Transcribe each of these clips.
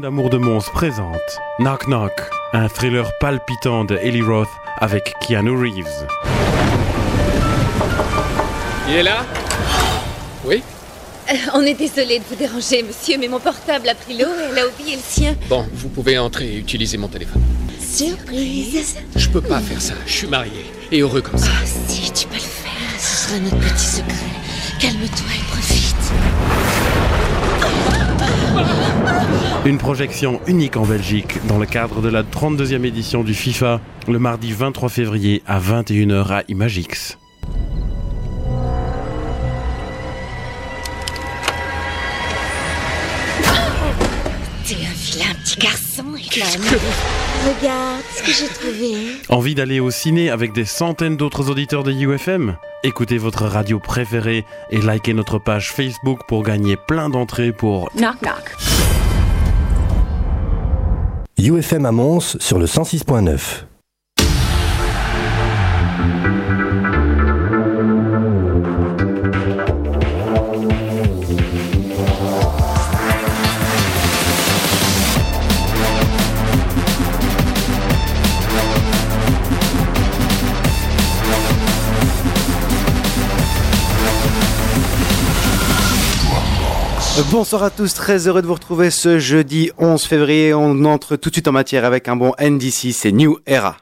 d'amour de Mons présente Knock Knock, un thriller palpitant de Ellie Roth avec Keanu Reeves. Il est là Oui euh, on est désolé de vous déranger, monsieur, mais mon portable a pris l'eau et elle a oublié le sien. Bon, vous pouvez entrer et utiliser mon téléphone. Surprise Je peux pas faire ça, je suis marié et heureux comme ça. Ah, si, tu peux le faire. Ce sera notre petit secret. Calme-toi et profite. Une projection unique en Belgique dans le cadre de la 32e édition du FIFA le mardi 23 février à 21h à Imagix. T'es un vilain petit garçon, Regarde ce que j'ai trouvé. Envie d'aller au ciné avec des centaines d'autres auditeurs de UFM Écoutez votre radio préférée et likez notre page Facebook pour gagner plein d'entrées pour Knock Knock. UFM à Mons sur le 106.9. Bonsoir à tous, très heureux de vous retrouver ce jeudi 11 février. On entre tout de suite en matière avec un bon NDC, c'est New Era.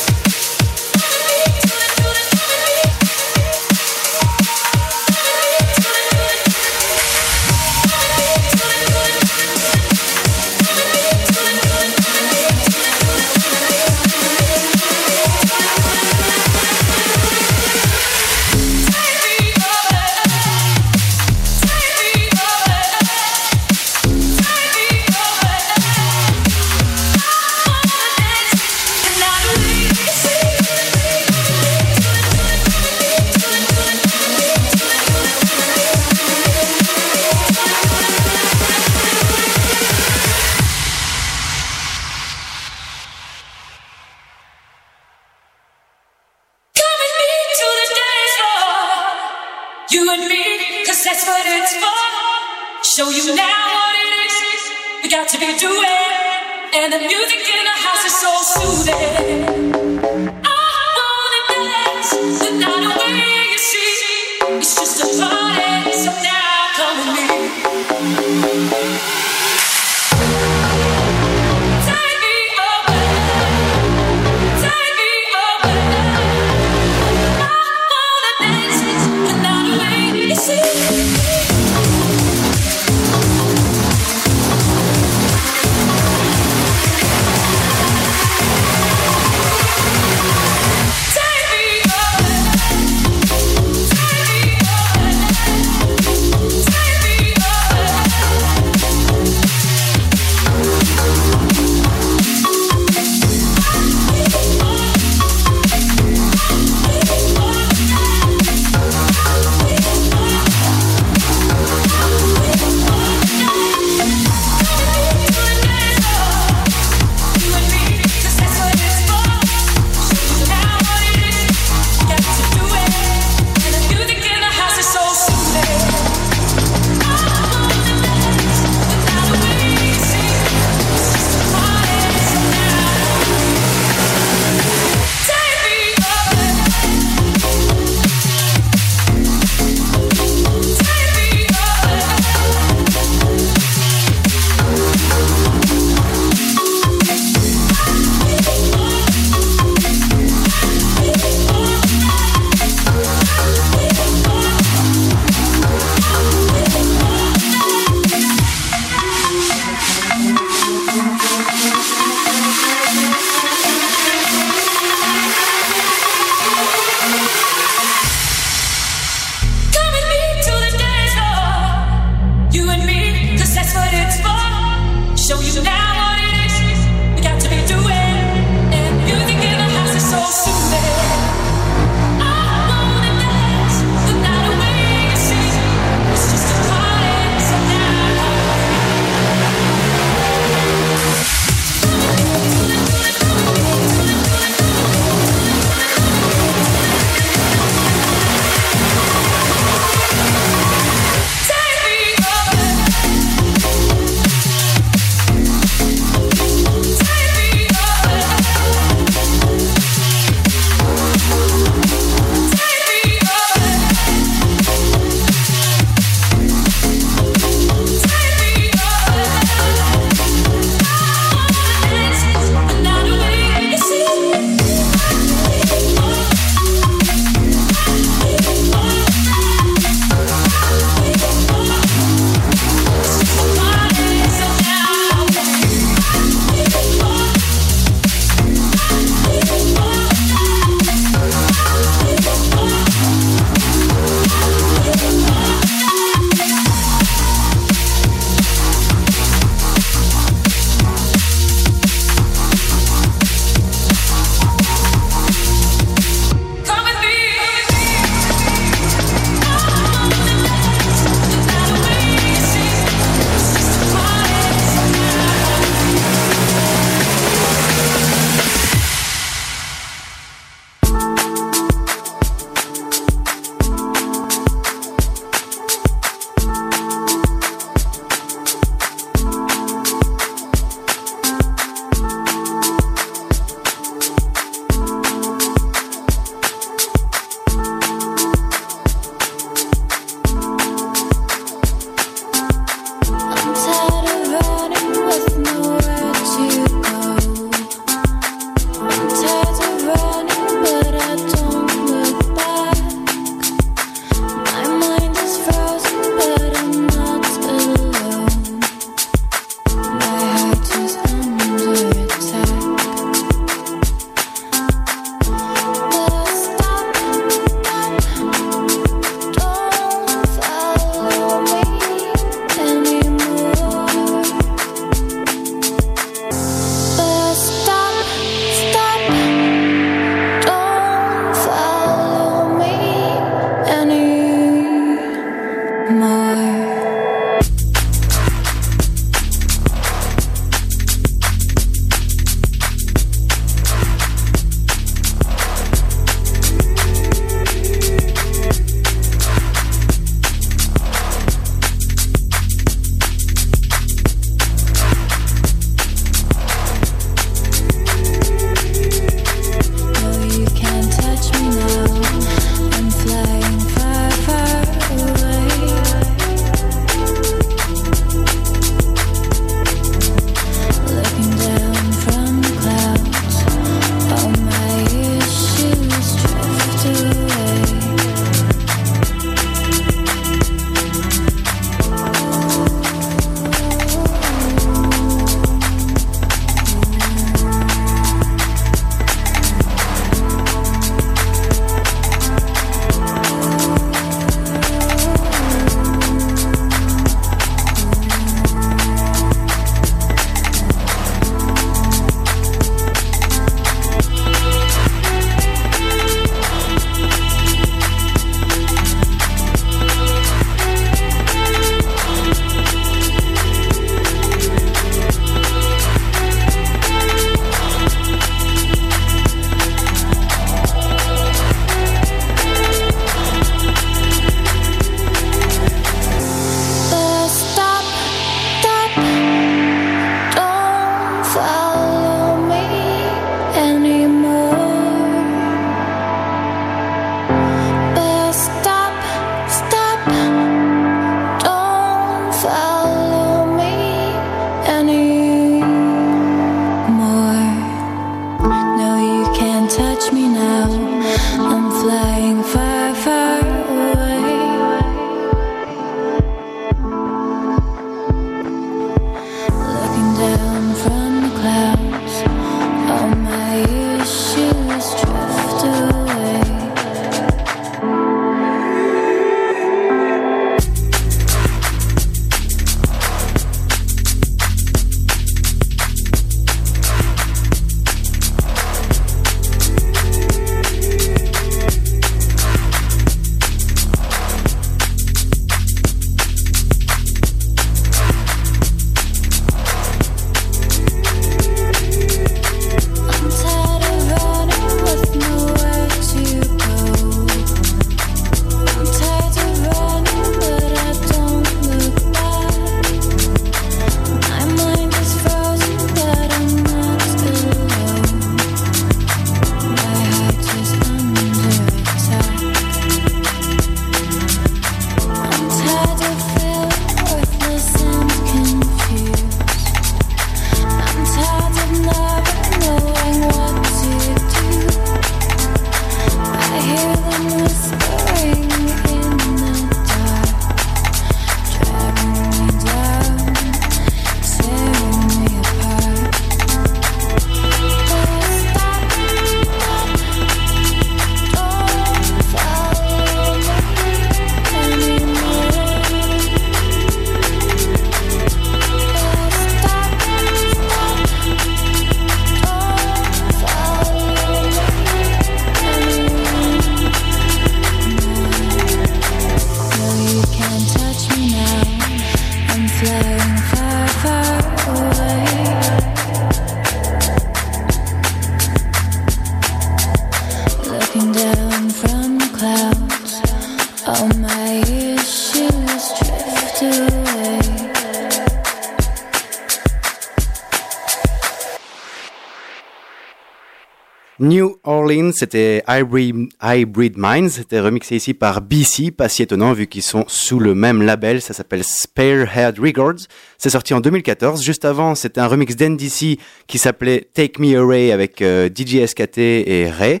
c'était Hybrid, Minds, c'était remixé ici par BC, pas si étonnant vu qu'ils sont sous le même label, ça s'appelle Sparehead Records, c'est sorti en 2014, juste avant c'était un remix d'NDC qui s'appelait Take Me Away avec euh, DJ SKT et Ray,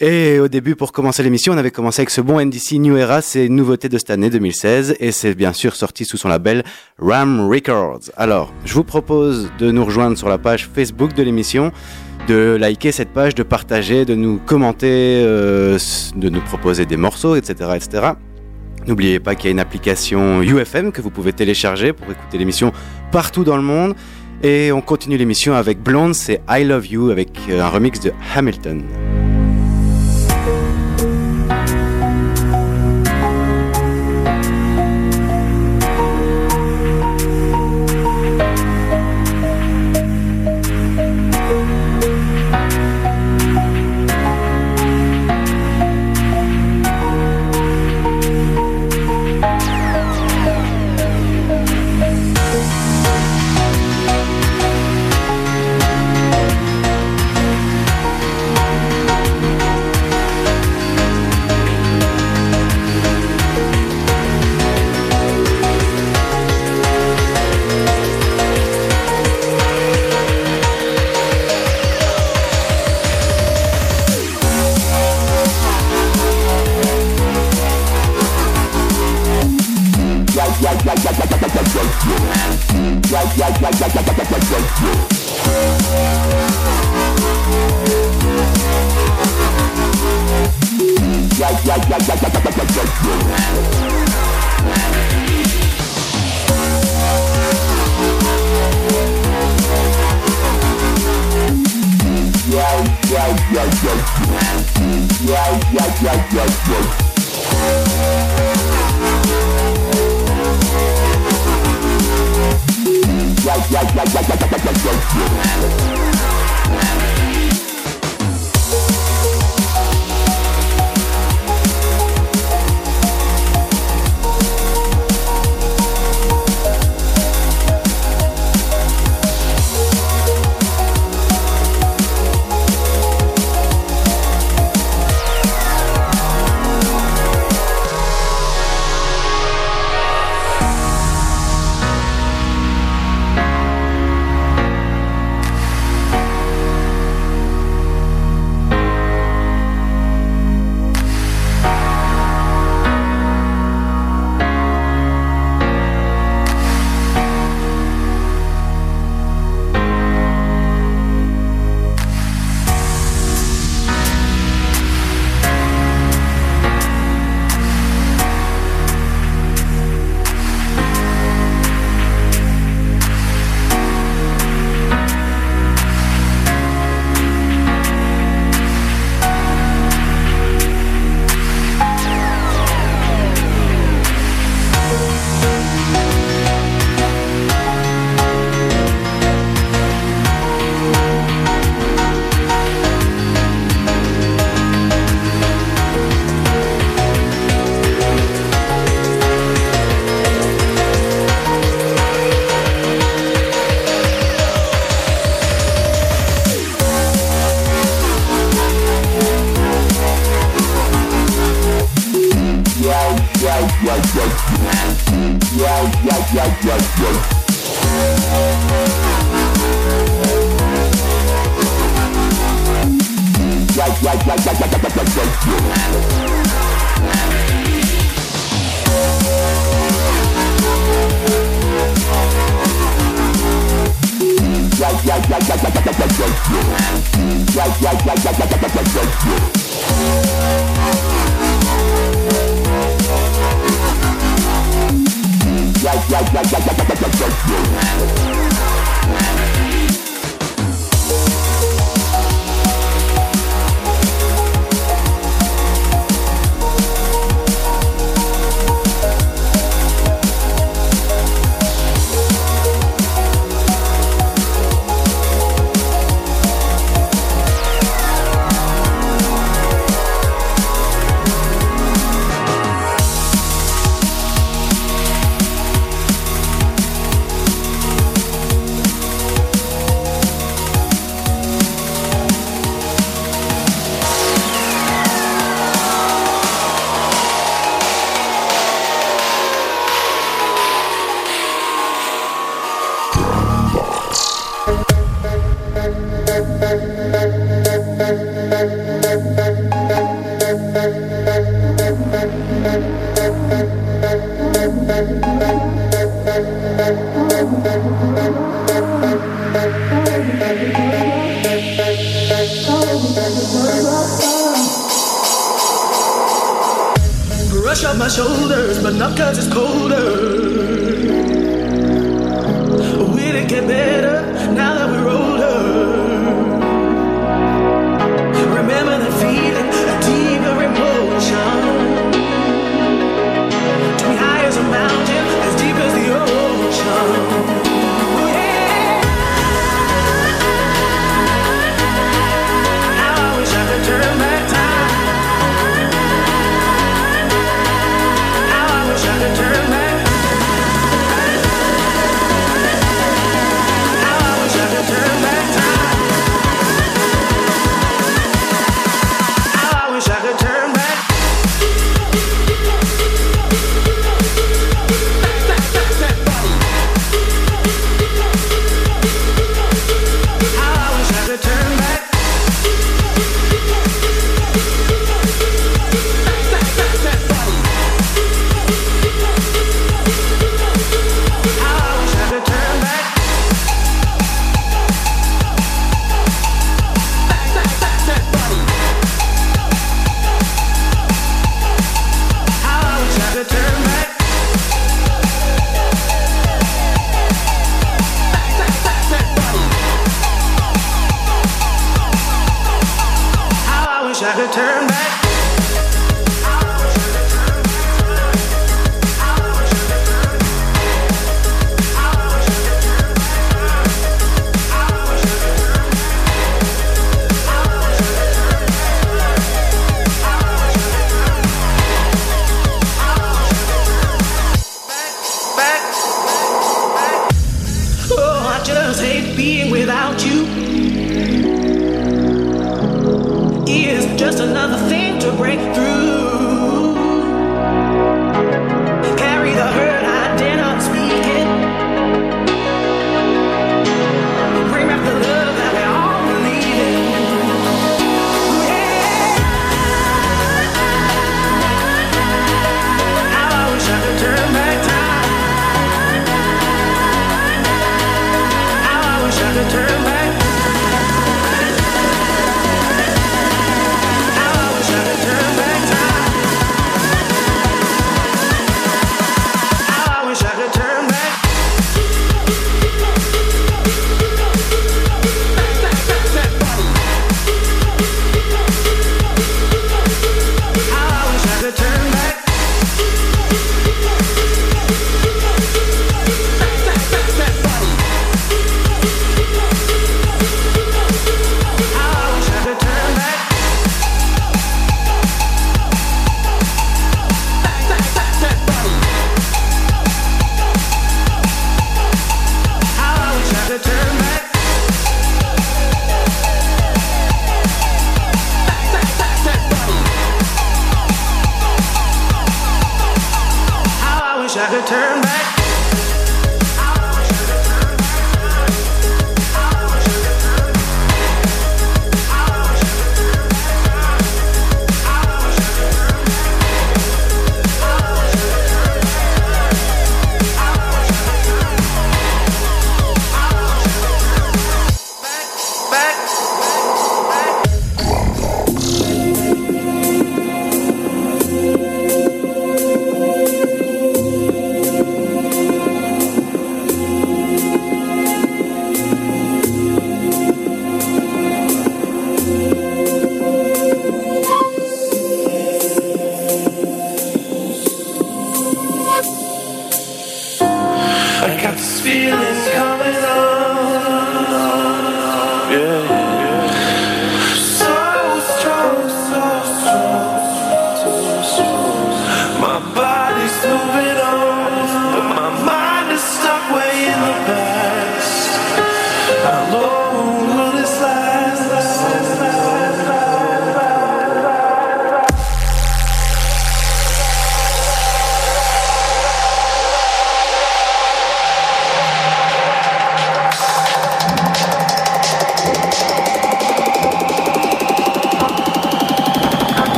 et au début pour commencer l'émission on avait commencé avec ce bon NDC New Era, c'est une nouveauté de cette année 2016, et c'est bien sûr sorti sous son label Ram Records. Alors, je vous propose de nous rejoindre sur la page Facebook de l'émission, de liker cette page, de partager, de nous commenter, euh, de nous proposer des morceaux, etc. etc. N'oubliez pas qu'il y a une application UFM que vous pouvez télécharger pour écouter l'émission partout dans le monde. Et on continue l'émission avec Blonde, c'est I Love You avec euh, un remix de Hamilton.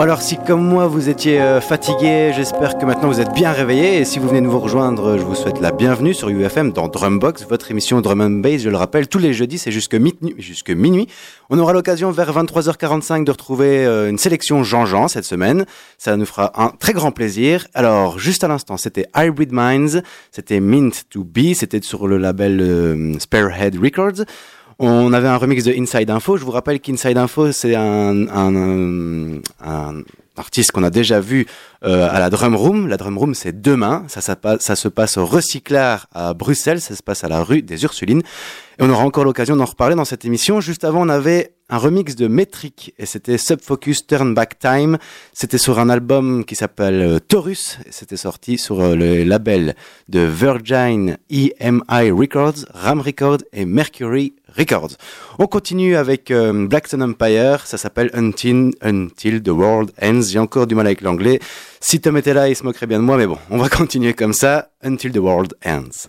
Bon alors si comme moi vous étiez euh, fatigué, j'espère que maintenant vous êtes bien réveillé et si vous venez nous vous rejoindre, je vous souhaite la bienvenue sur UFM dans Drumbox, votre émission Drum and Bass, je le rappelle, tous les jeudis c'est jusque, minuit. On aura l'occasion vers 23h45 de retrouver euh, une sélection Jean-Jean cette semaine, ça nous fera un très grand plaisir. Alors juste à l'instant c'était Hybrid Minds, c'était Mint to Be, c'était sur le label euh, spearhead Sparehead Records. On avait un remix de Inside Info. Je vous rappelle qu'Inside Info, c'est un, euh, artiste qu'on a déjà vu euh, à la Drum Room. La Drum Room, c'est demain. Ça, ça, ça, se passe au Recyclard à Bruxelles. Ça se passe à la rue des Ursulines. Et on aura encore l'occasion d'en reparler dans cette émission. Juste avant, on avait un remix de Metric et c'était Subfocus Turn Back Time. C'était sur un album qui s'appelle euh, Taurus. C'était sorti sur euh, le label de Virgin EMI Records, Ram Records et Mercury Records. On continue avec Blackton Empire. Ça s'appelle Until, Until the World Ends. J'ai encore du mal avec l'anglais. Si Tom était là, il se moquerait bien de moi, mais bon, on va continuer comme ça. Until the world ends.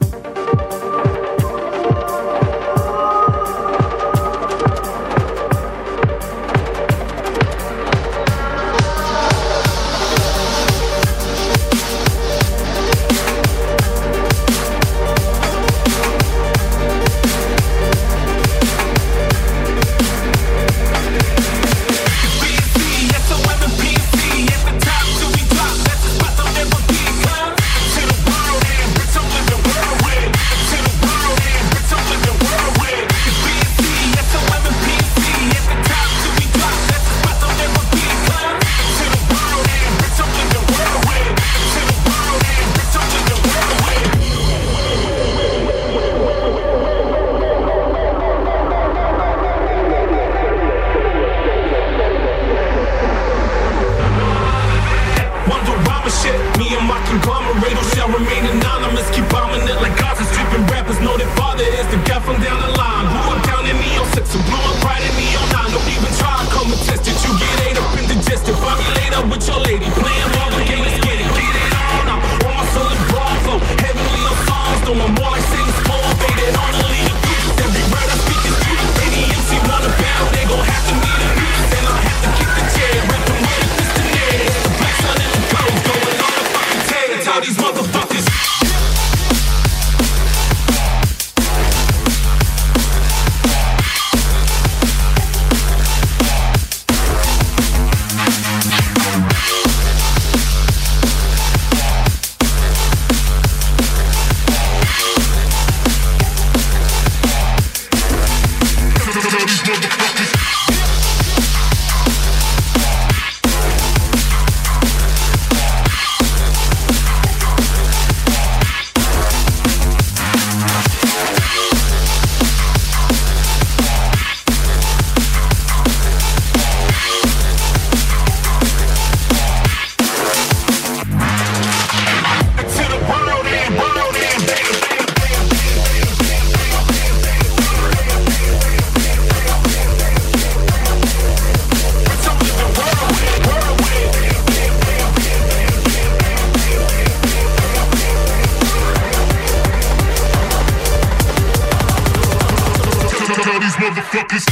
motherfuckers.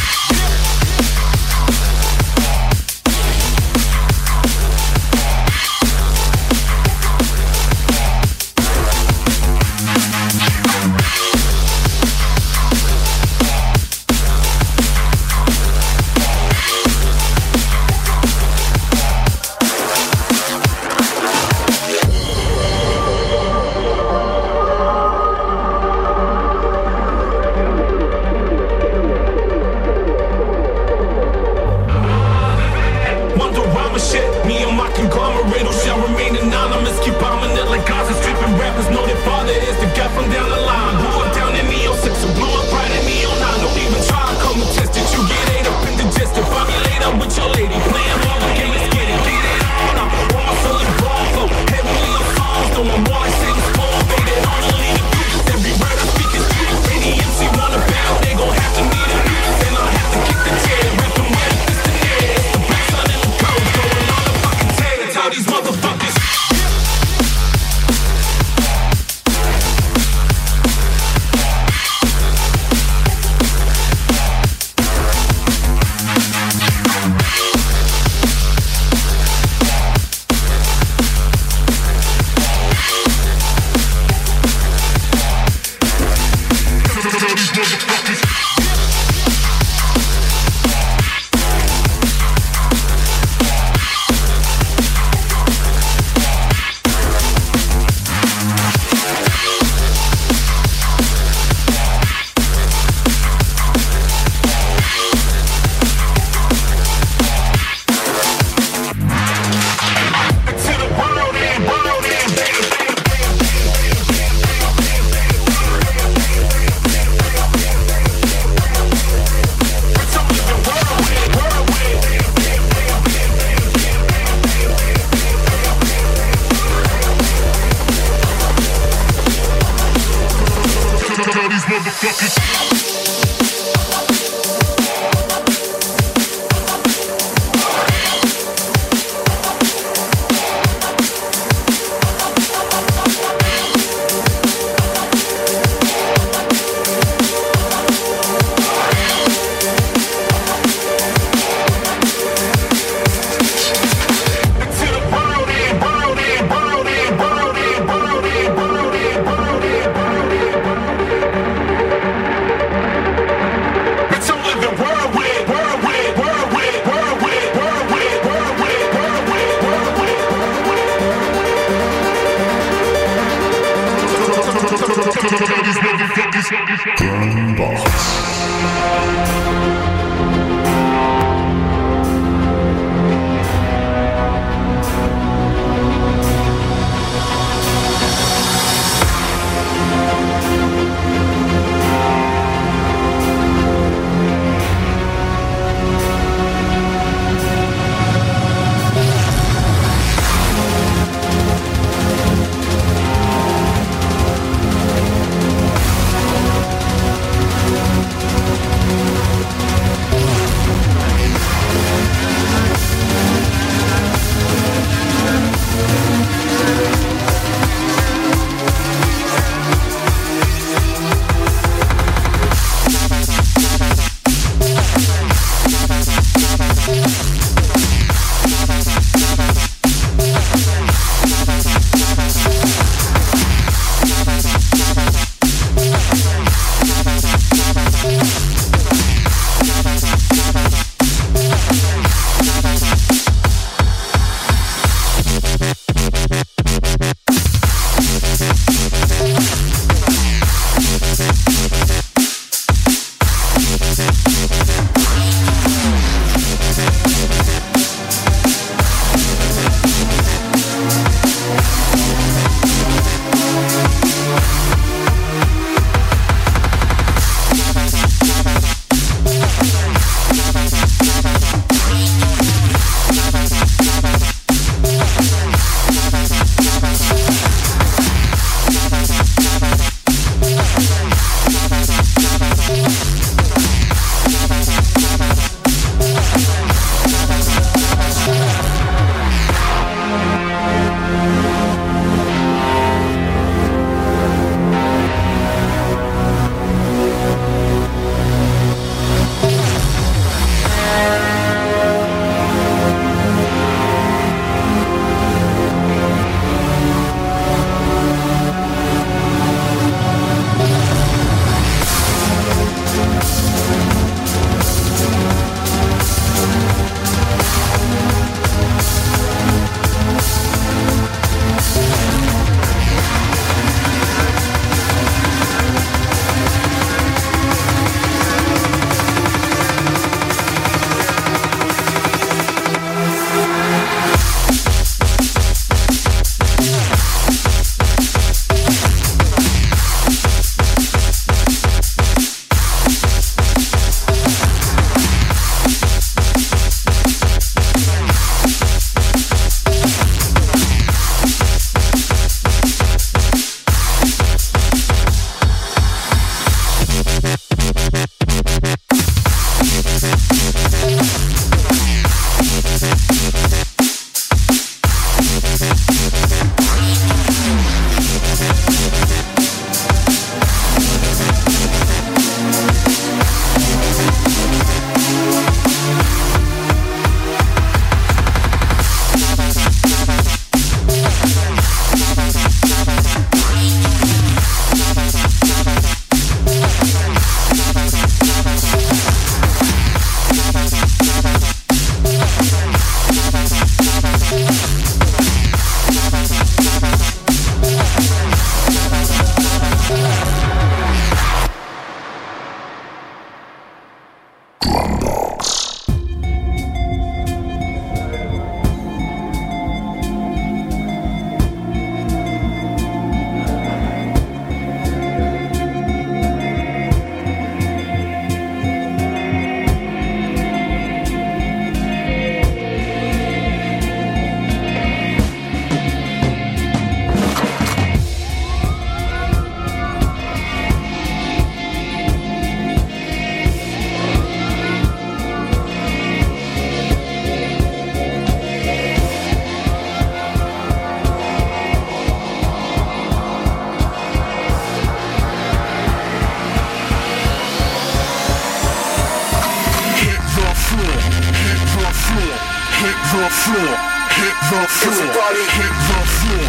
floor, hit the floor, Everybody. hit the floor,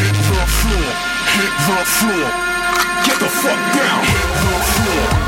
hit the floor, hit the floor. Get the fuck down, hit the floor.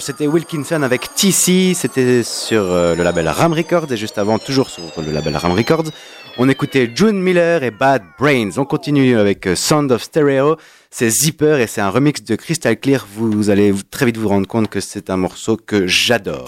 c'était Wilkinson avec TC, c'était sur euh, le label Ram Records et juste avant, toujours sur le label Ram Records, on écoutait June Miller et Bad Brains. On continue avec euh, Sound of Stereo, c'est Zipper et c'est un remix de Crystal Clear. vous allez très vite vous rendre compte que c'est un morceau que j'adore.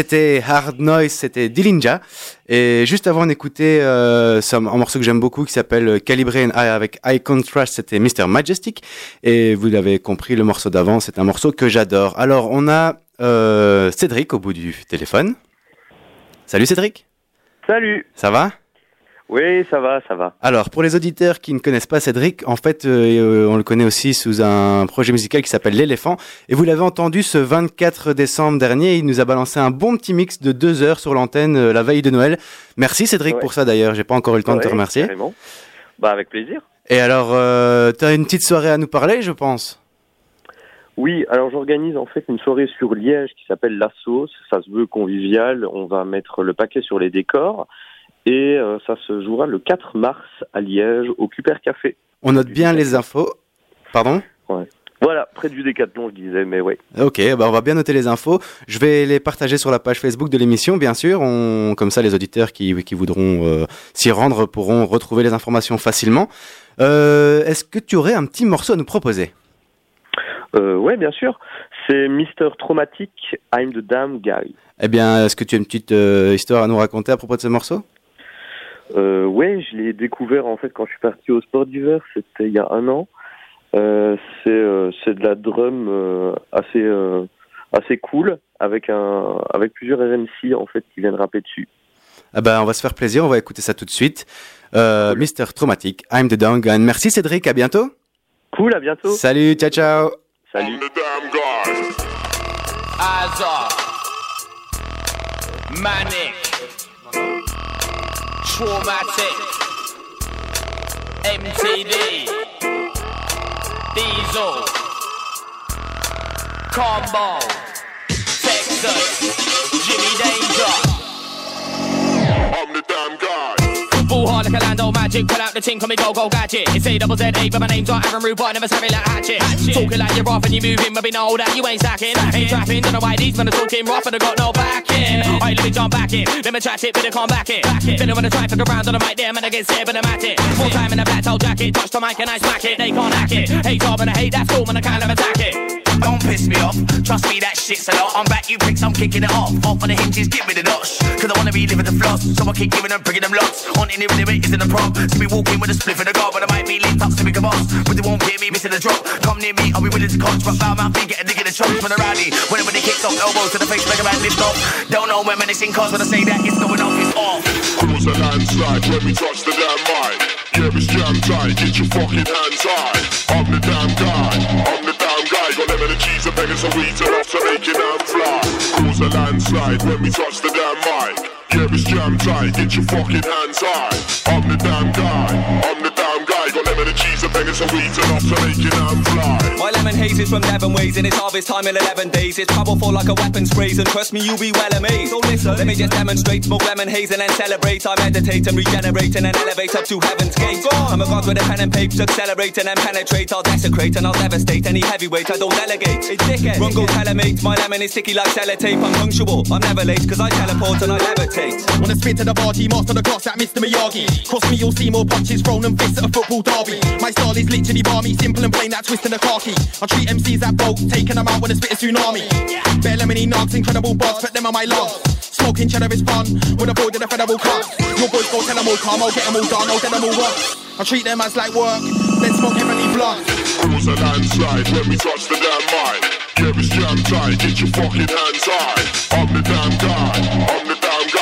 C'était Hard Noise, c'était Dillinja. Et juste avant d'écouter euh, un, morceau que j'aime beaucoup qui s'appelle Calibré avec High Contrast, c'était Mr. Majestic. Et vous l'avez compris, le morceau d'avant, c'est un morceau que j'adore. Alors, on a euh, Cédric au bout du téléphone. Salut Cédric. Salut. Ça va oui, ça va, ça va. Alors, pour les auditeurs qui ne connaissent pas Cédric, en fait, euh, euh, on le connaît aussi sous un projet musical qui s'appelle L'éléphant. Et vous l'avez entendu ce 24 décembre dernier, il nous a balancé un bon petit mix de deux heures sur l'antenne euh, la veille de Noël. Merci Cédric pour ça d'ailleurs, j'ai pas encore eu le temps de te remercier. Bah, avec plaisir. Et alors, tu as une petite soirée à nous parler, je pense oui, alors j'organise en fait une soirée sur Liège qui s'appelle La Sauce. Ça se veut convivial. On va mettre le paquet sur les décors. Et euh, ça se jouera le 4 mars à Liège, au Cuper Café. On note bien les infos. Pardon ouais. Voilà, près du décathlon, je disais, mais oui. Ok, bah on va bien noter les infos. Je vais les partager sur la page Facebook de l'émission, bien sûr. On, comme ça, les auditeurs qui, voudront euh, s'y rendre pourront retrouver les informations facilement. Euh, est-ce que tu aurais un petit morceau à nous proposer euh, Oui, bien sûr. C'est Mister Traumatic, I'm the Damn Guy. Eh bien, est-ce que tu as une petite histoire à nous raconter à propos de ce morceau oui, euh, Ouais, je l'ai découvert en fait quand je suis parti au sport d'hiver, c'était il y a un an. Euh, euh, c'est de la drum assez assez cool avec un avec plusieurs RMC en fait qui viennent rapper dessus. Ah ben, on va se faire plaisir, on va écouter ça tout de suite. Euh, Mister Traumatic, I'm the Down Gun. Merci Cédric, à bientôt. Cool, à bientôt. Salut, ciao ciao. Salut. I'm the gun. Traumatik. MTV. Diesel. Combo. Texas. Jimmy Danger. I'm the damn guy. Ball hard like a Lando Magic. Pull out the ting, call me Go Go Gadget. It's A double Z A, but my name's not Aaron Rude, never savvy like Hatchet. Hatchet. Talking like you're off and you're moving, but we know that you ain't sacking. Ain't trapping, don't know why these men are talking rough and I got no backing. Alright, let me jump back in. Let me trash it, but I can't back it. Back it. Then I wanna try, fuck around on the mic there, and I get sick, but I'm at it. Full time in a plateau jacket. Touch the mic and I smack it. They can't hack it. Hate job and I hate that storm and I kind of attack it. Don't piss me off. Trust me, that shit's a lot. I'm back, you pricks, I'm kicking it off. Off on the hinges, give me the notch. Cause I wanna be living the floss. So I keep giving them, bringing them lots. On any limit isn't a prop. See me walking with a spliff and a guard, but I might be linked up to become off. But they won't hear me missing a drop. Come near me, I'll be willing to conch. But foul mouth, get a dig in the chunks from the rowdy. Whenever they kick off, elbows to the face like a man lift off. Don't know when menacing cars when I say that it's going off, it's off. Cause a landslide when we touch the damn mine. Yeah, it's jam tight, get your fucking hands high. I'm the damn guy. I'm I got lemon and cheese and pegging and weed enough to make it and fly. Cause a landslide when we touch the damn mic. Yeah, it's jam tight, get your fucking hands high. I'm the damn guy, I'm the bangers and a enough to make it fly. My lemon haze is from Devon Ways and it's harvest time in 11 days. It's powerful like a weapon sprays and trust me, you'll be well amazed. So listen, let me just demonstrate. Smoke lemon haze and then celebrate. I meditate and regenerate and then elevate up to heaven's gate. I'm a god with a pen and paper, accelerate and then penetrate. I'll desecrate and I'll devastate any heavyweight I don't delegate. It's dickhead. Run go telemate. My lemon is sticky like sellotape. I'm punctual. I'm never late cause I teleport and I levitate. Wanna spin to the bar, team master the glass at Mr. Miyagi. Cross me, you'll see more punches thrown and fists at a football derby. My style all is literally barmy Simple and plain, that twist and the car key. I treat MCs that vote, taking them out when I spit a tsunami. Yeah. Bare lemony knocks, incredible bars, put them on my love. Smoking cheddar is fun, with a board in the federal cup. Your boys go tell them all calm, I'll get them all done, I'll get them all work. I treat them as like work, then smoke heavily blunt. It was a landslide when we touch the damn mine. Yeah, it's jam tight, get your fucking hands high. I'm the damn guy. I'm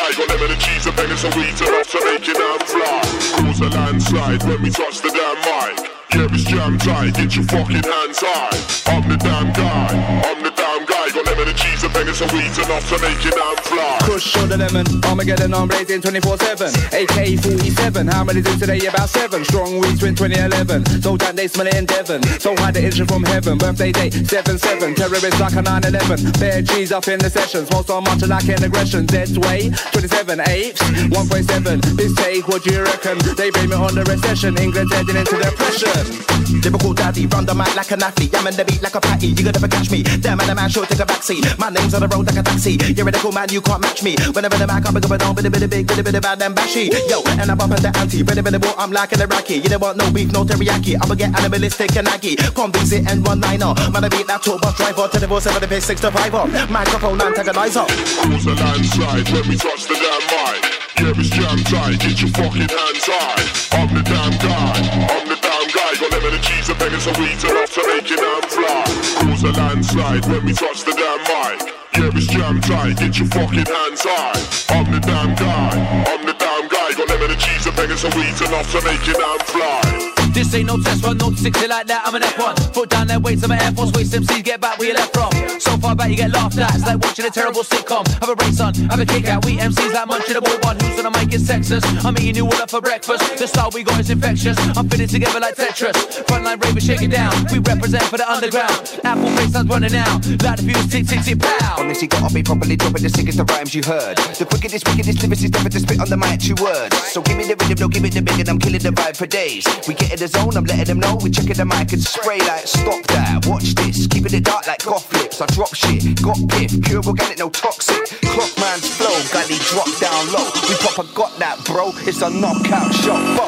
I got lemon and cheese and bangers and weed enough to make it out fly. Cause a landslide when we touch the damn mic. Kevin's jam tight, get your fucking hands high. I'm the damn guy, I'm the damn guy. Got lemon and cheese and bangers and weed enough to make your damn fly. Push on the lemon, Armageddon, I'm blazing 24-7. AK-47, how many do today? About seven. Strong weeds in 2011. So damn they smell it in Devon. So high the engine from heaven. Birthday date, 7-7. Terrorists like a 9-11. Bare G's up in the sessions. Most are much like an aggression. Dead's way, 27 apes, 1.7. This take, what do you reckon? They blame it on the recession. England's heading into depression. Damn. Lyrical daddy, run the mic like a natty. I'm in the beat like a patty. You could never catch me. Damn, and the man sure take a backseat. My name's on the road like a taxi. You're a cool man, you can't match me. Whenever the mic, I'm going on, bit a bit of big, bit a bit about them bashy. Yo, and I'm up at the ante. Ready, ready, I'm like an Iraqi. You don't want no beef, no teriyaki. I'ma get animalistic and aggy. Come visit and one liner. Man, I beat that tour bus driver. Ten divorce, seven to pay six to five up. Microphone antagonizer. Cause a landslide when we touch the damn mic. Yeah, it's jam tight. Get your fucking hands high. I'm the damn guy. I'm the one guy got lemon and cheese and beggars and weed enough to make it damn fly. Cause a landslide when we touch the damn mic. Yeah, it's jam tight, get your fucking hands high. I'm the damn guy, I'm the damn guy. Got lemon and cheese and beggars and weed enough to make it damn fly. This ain't no test run, no six it like that, I'm an F1. Foot down that weight's I'm an Air Force, waste MCs, get back where you left from. So far back, you get laughed at, it's like watching a terrible sitcom. Have a race on, have a kick out, we MCs like munching a ball one. Who's gonna make it sexist? I'm eating you all up for breakfast. The style we got is infectious, I'm fitting together like Tetris. Frontline ravers shaking down, we represent for the underground. Apple face, i running out, light the fuse, tick, tick, tick, pow. Honestly, gotta be properly dropping the sickest of rhymes you heard. The wickedest, wickedest lyrics is never to spit on the mic, two words. So give me the rhythm, don't give me the big, and I'm killing the vibe for days. We get it their zone. I'm letting them know we checking the mic and spray like stop that. Watch this, keeping it dark like goth lips. I drop shit, got piff, pure organic, no toxic. Clock man's flow, gully drop down low. We pop a got that, bro. It's a knockout shot. Bo.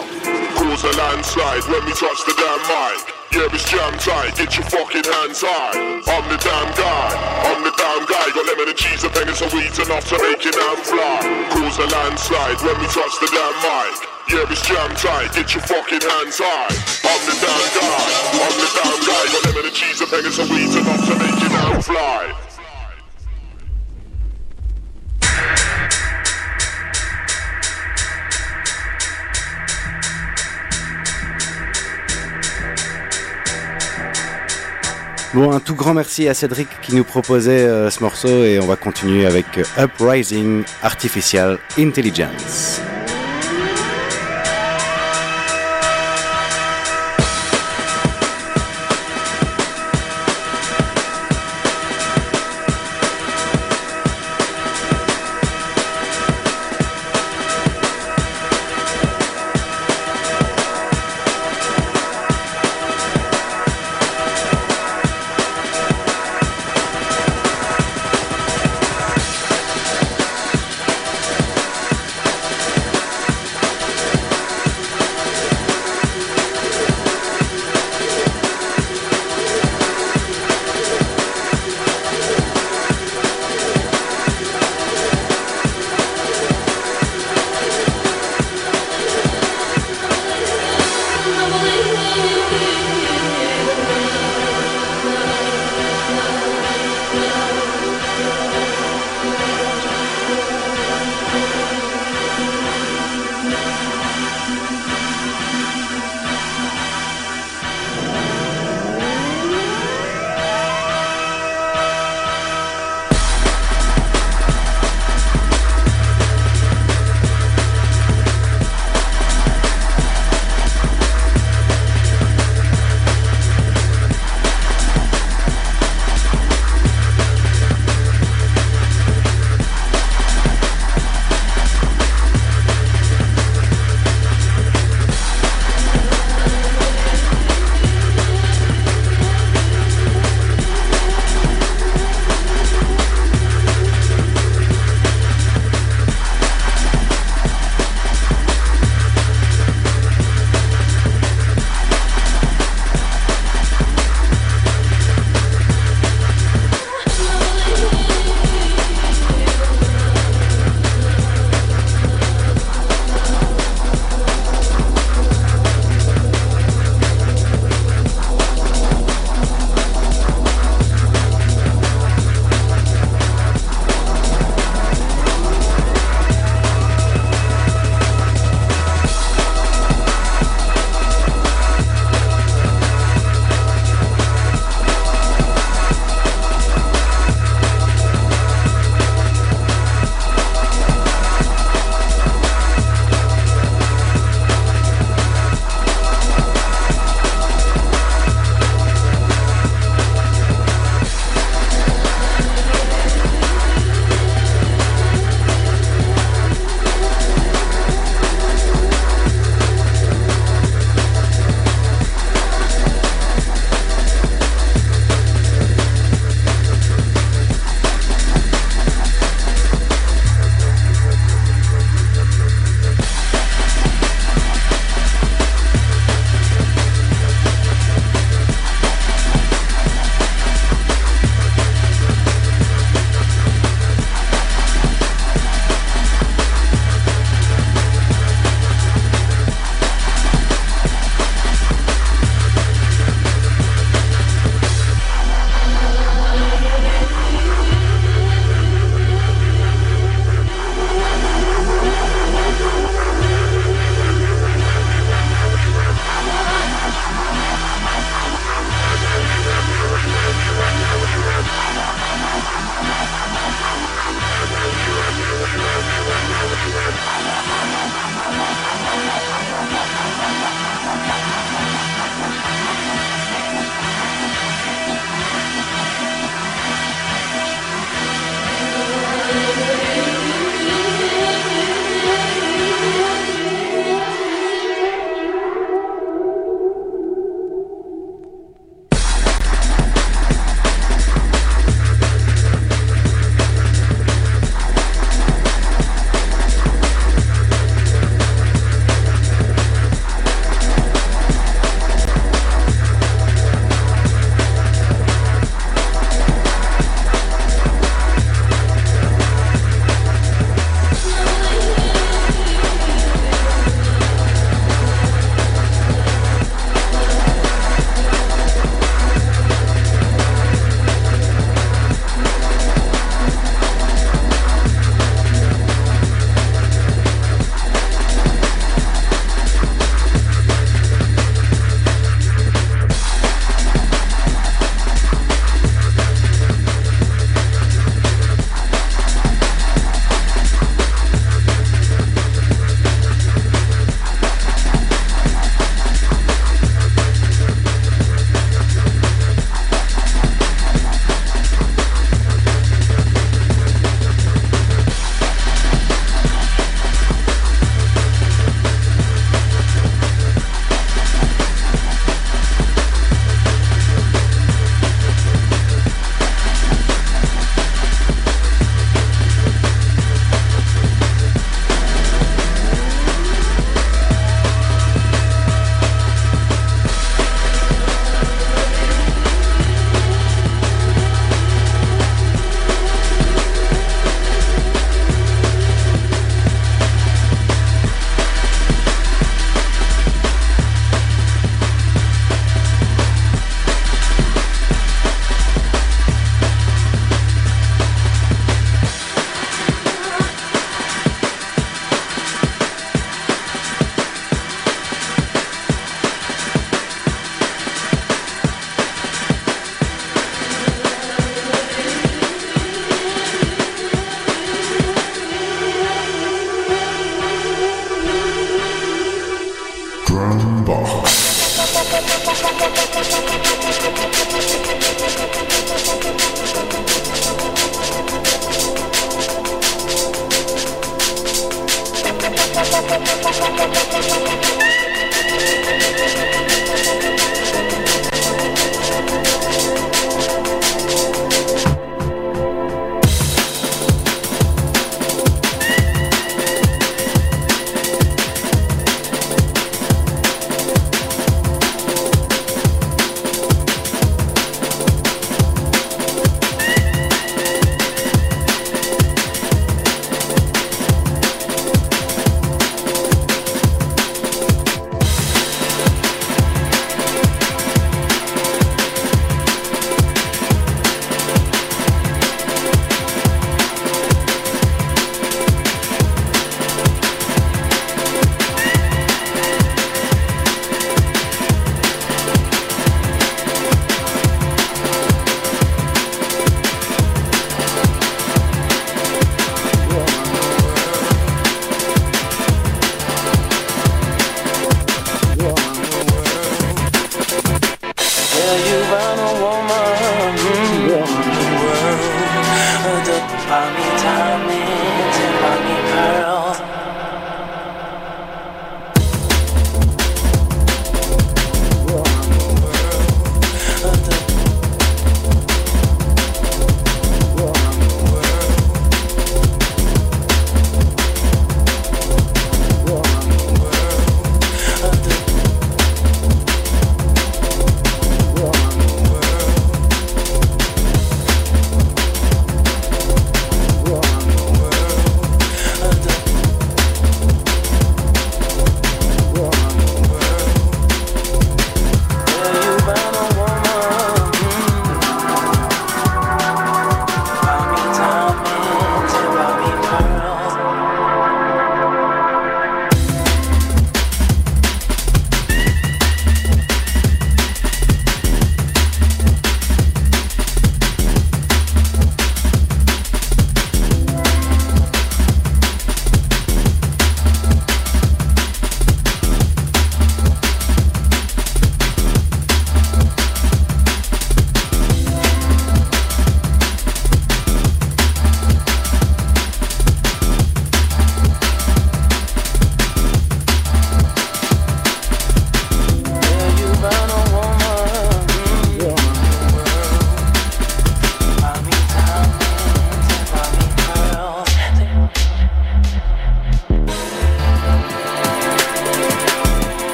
Cause a landslide when we touch the damn mic. Yeah, it's jam tight, get your fucking hands high. I'm the damn guy, I'm the damn guy. Got lemon and cheese, a penny, some weeds enough to make your hand fly. Cause a landslide when we touch the damn mic. Yeah, it's jam tight, get your fucking hands high. I'm the damn guy, I'm the damn guy. Got lemon and cheese, a penny, some weeds enough to make your hand fly. Bon, un tout grand merci à Cédric qui nous proposait euh, ce morceau et on va continuer avec Uprising Artificial Intelligence.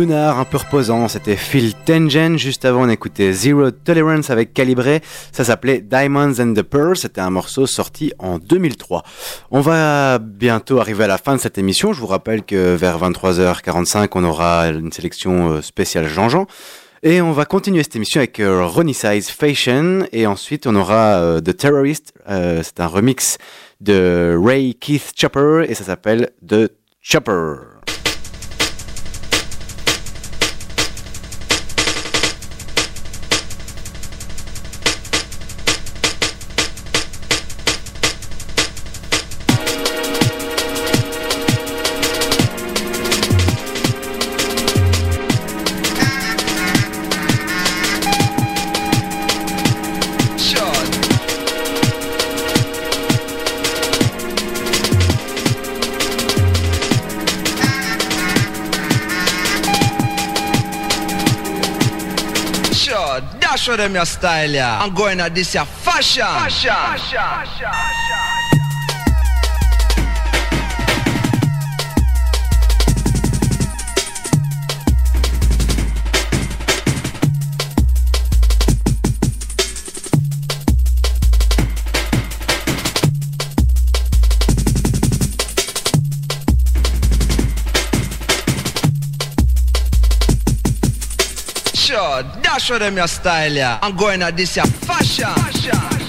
Lunar, un peu reposant, c'était Phil Tengen. Juste avant, on écoutait Zero Tolerance avec Calibré. Ça s'appelait Diamonds and the Pearl. C'était un morceau sorti en 2003. On va bientôt arriver à la fin de cette émission. Je vous rappelle que vers 23h45, on aura une sélection euh, spéciale Jean-Jean. Et on va continuer cette émission avec euh, Ronnie Size Fashion. Et ensuite, on aura euh, The Terrorist. C'est un remix de Ray Keith Chopper et ça s'appelle The Chopper. them your style, yeah. I'm going at this, yeah. Fashion. Fashion. Fashion. Fashion. Fashion. Cash for them your style, yeah. I'm going at this, yeah. Fashion.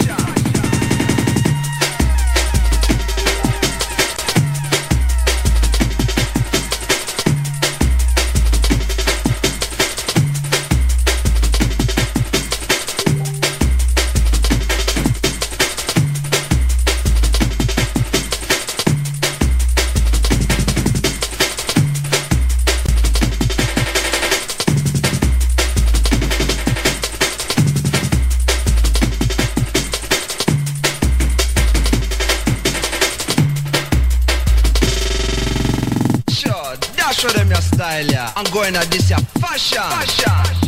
Ana disse a faixa. faixa.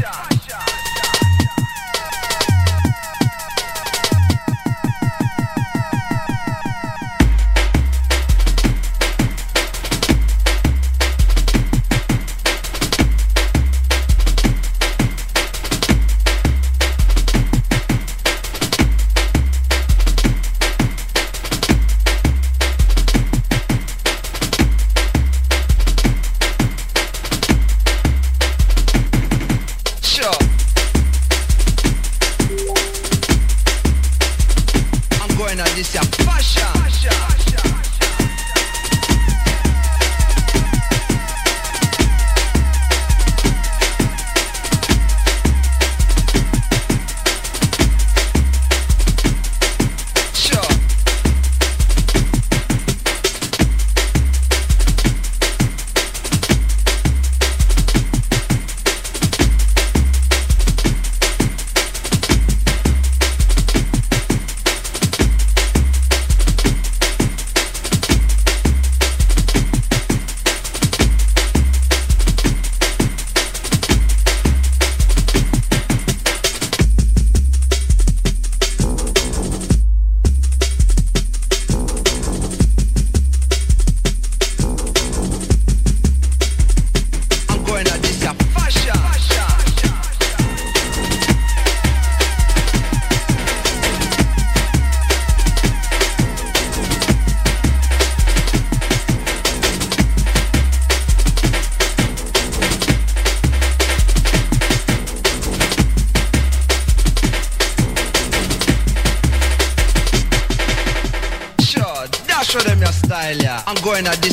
I did.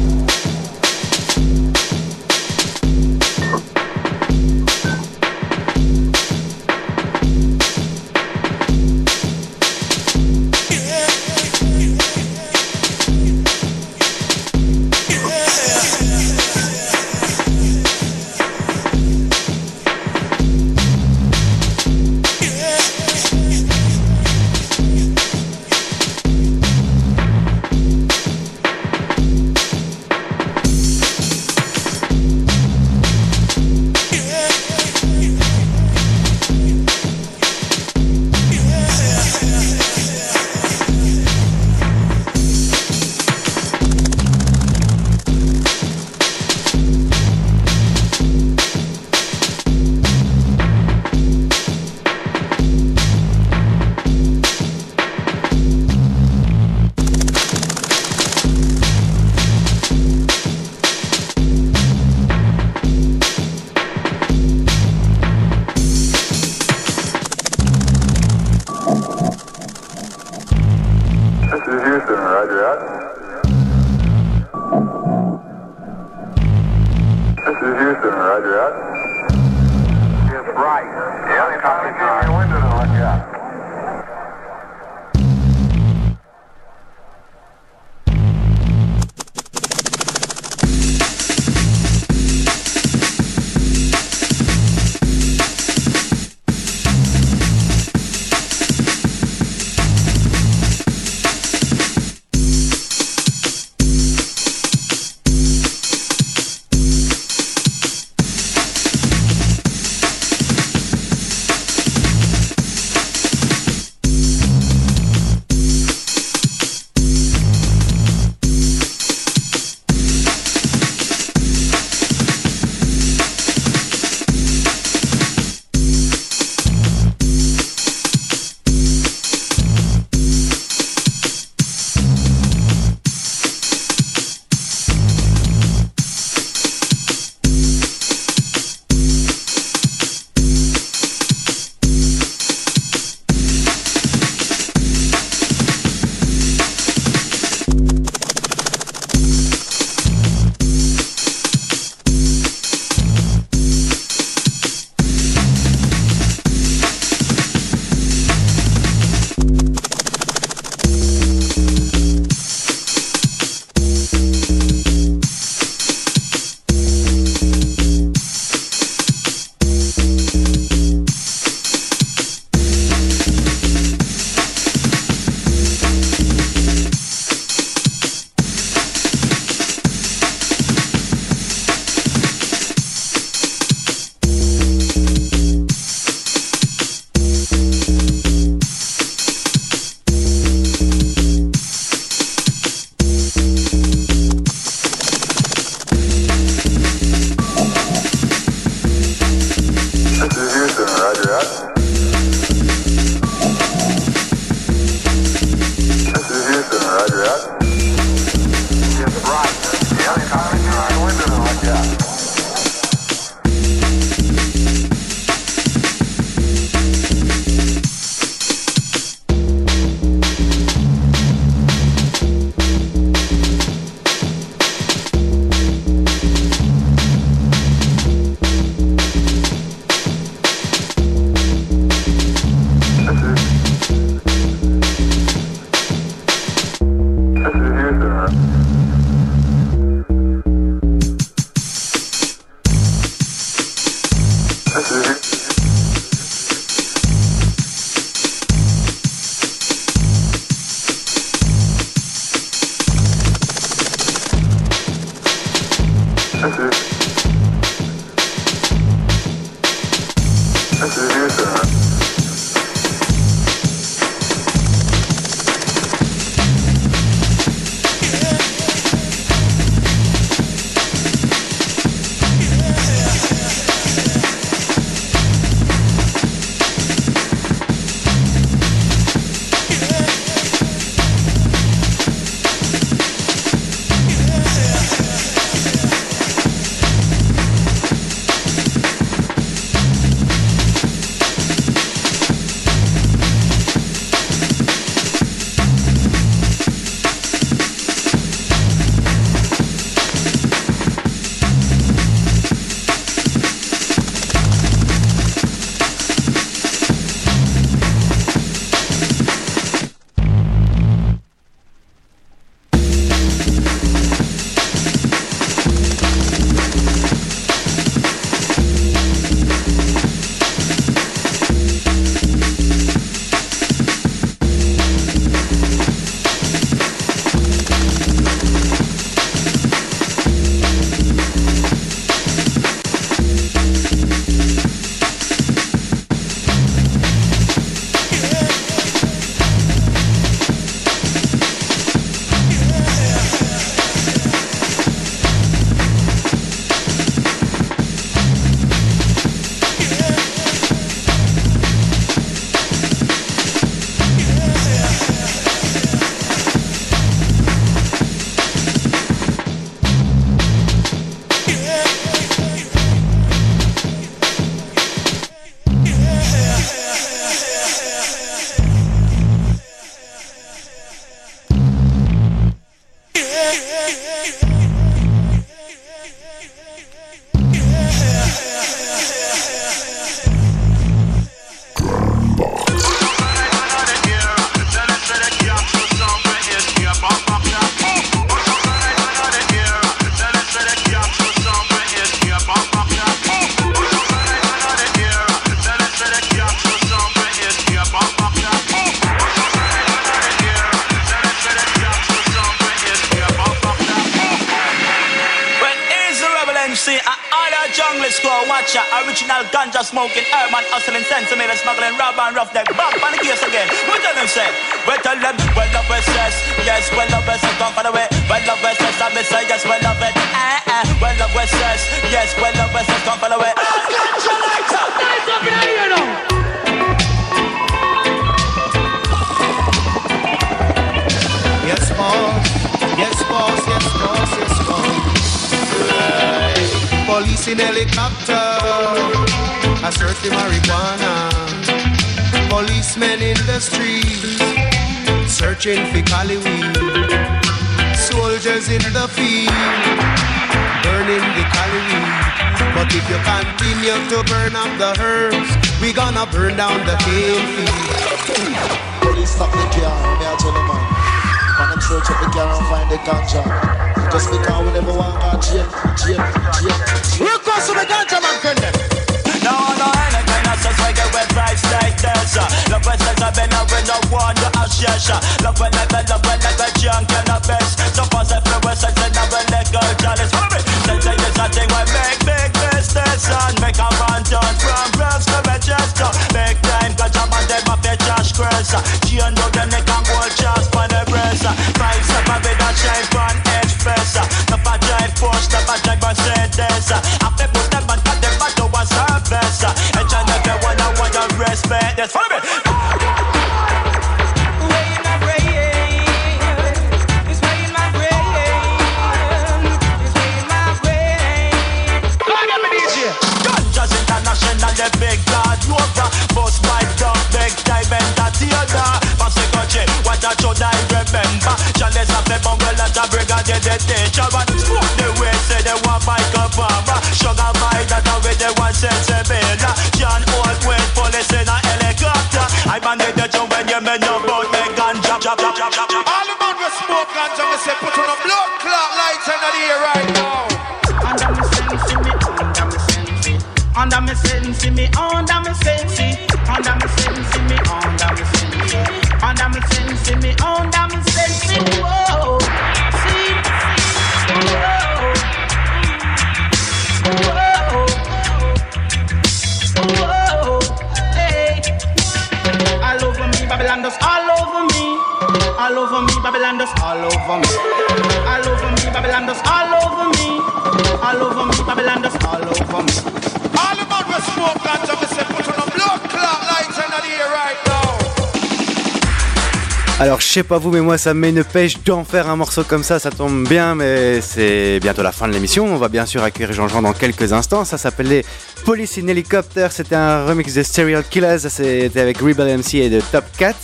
Je sais pas vous, mais moi ça me met une pêche d'en faire un morceau comme ça, ça tombe bien, mais c'est bientôt la fin de l'émission. On va bien sûr accueillir Jean-Jean dans quelques instants. Ça s'appelait Police in Helicopter, c'était un remix de Serial Killers, c'était avec Rebel MC et de Top Cat.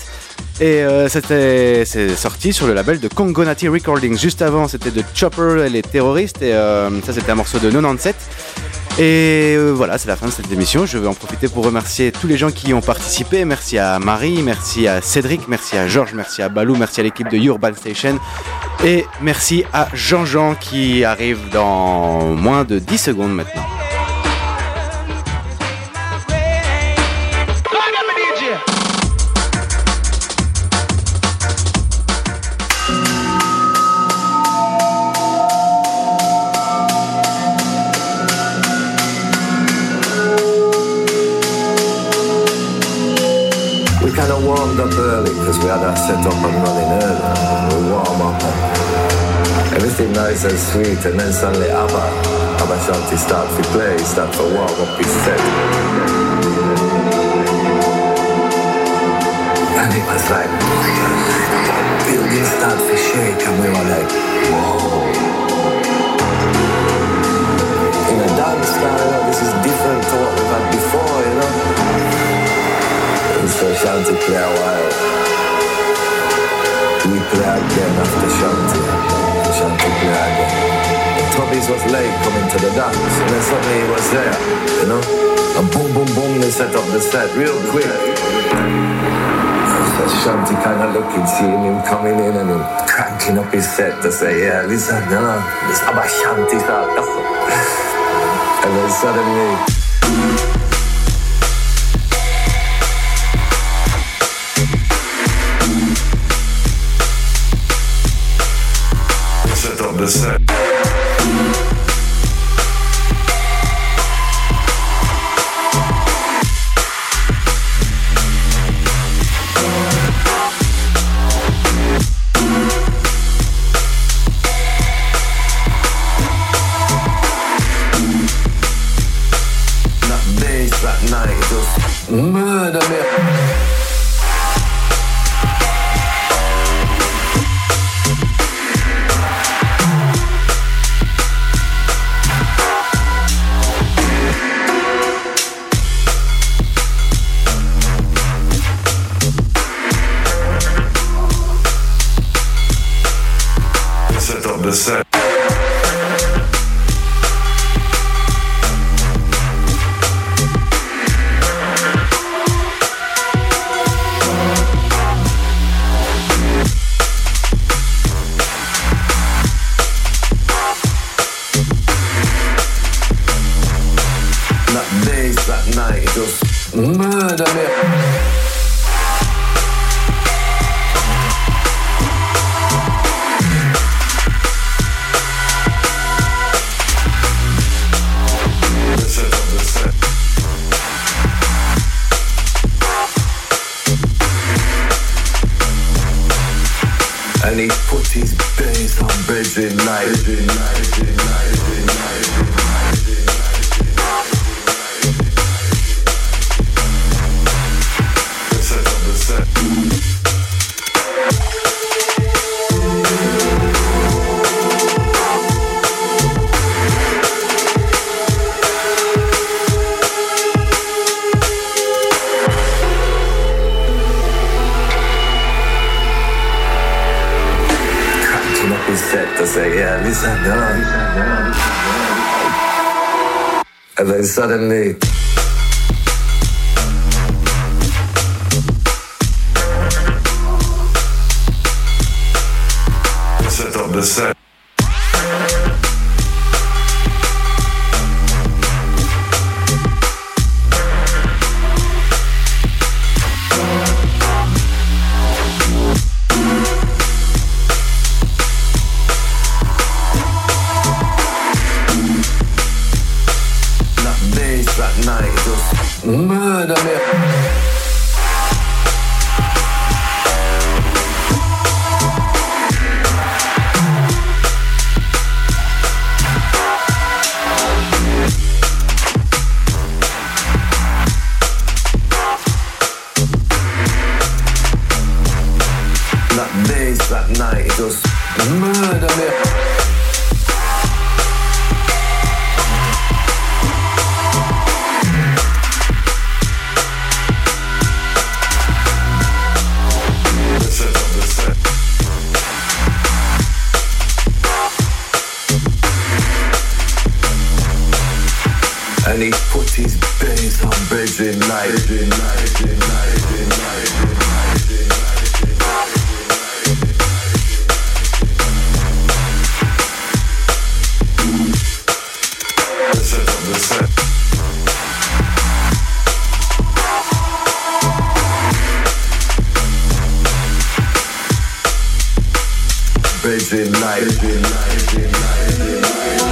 Et euh, c'était c'est sorti sur le label de Congonati Recordings. Juste avant, c'était de Chopper et les terroristes. Et euh, ça, c'était un morceau de 97. Et euh, voilà, c'est la fin de cette émission. Je vais en profiter pour remercier tous les gens qui y ont participé. Merci à Marie, merci à Cédric, merci à Georges, merci à Balou, merci à l'équipe de Urban Station. Et merci à Jean-Jean qui arrive dans moins de 10 secondes maintenant. so sweet, and then suddenly Aba, Aba Shanti starts to play, starts for walk what we said. And it was like, building start to shake, and we were like, whoa. In a dance now, you know, this is different to what we've had before, you know. And so Shanti play a while. We play again after Shanti. Toby's had. was late coming to the dance, and then suddenly he was there, you know? And boom, boom, boom, they set up the set real quick. That Shanti kind of looking, seeing him coming in and him cranking up his set to say, yeah, listen, you know, this Aba Shanti's out. and then suddenly... the set. Busy life. Beijing life. life.